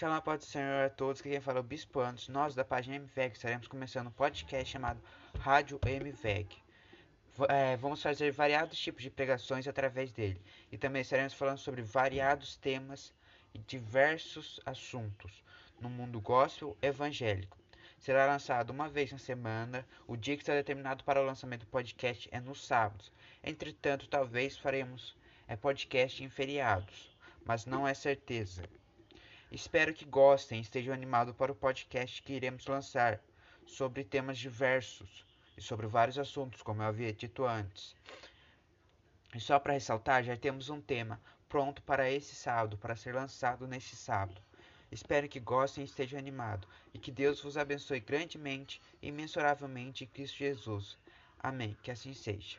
Shalom, paz do Senhor a todos, que quem fala é o Bispo Antos. Nós, da página MVEG, estaremos começando um podcast chamado Rádio MVEG. É, vamos fazer variados tipos de pregações através dele. E também estaremos falando sobre variados temas e diversos assuntos no mundo gospel evangélico. Será lançado uma vez na semana. O dia que está determinado para o lançamento do podcast é nos sábados. Entretanto, talvez faremos é, podcast em feriados, mas não é certeza. Espero que gostem e estejam animados para o podcast que iremos lançar sobre temas diversos e sobre vários assuntos, como eu havia dito antes. E só para ressaltar, já temos um tema pronto para esse sábado, para ser lançado neste sábado. Espero que gostem e estejam animados, e que Deus vos abençoe grandemente e imensuravelmente em Cristo Jesus. Amém. Que assim seja.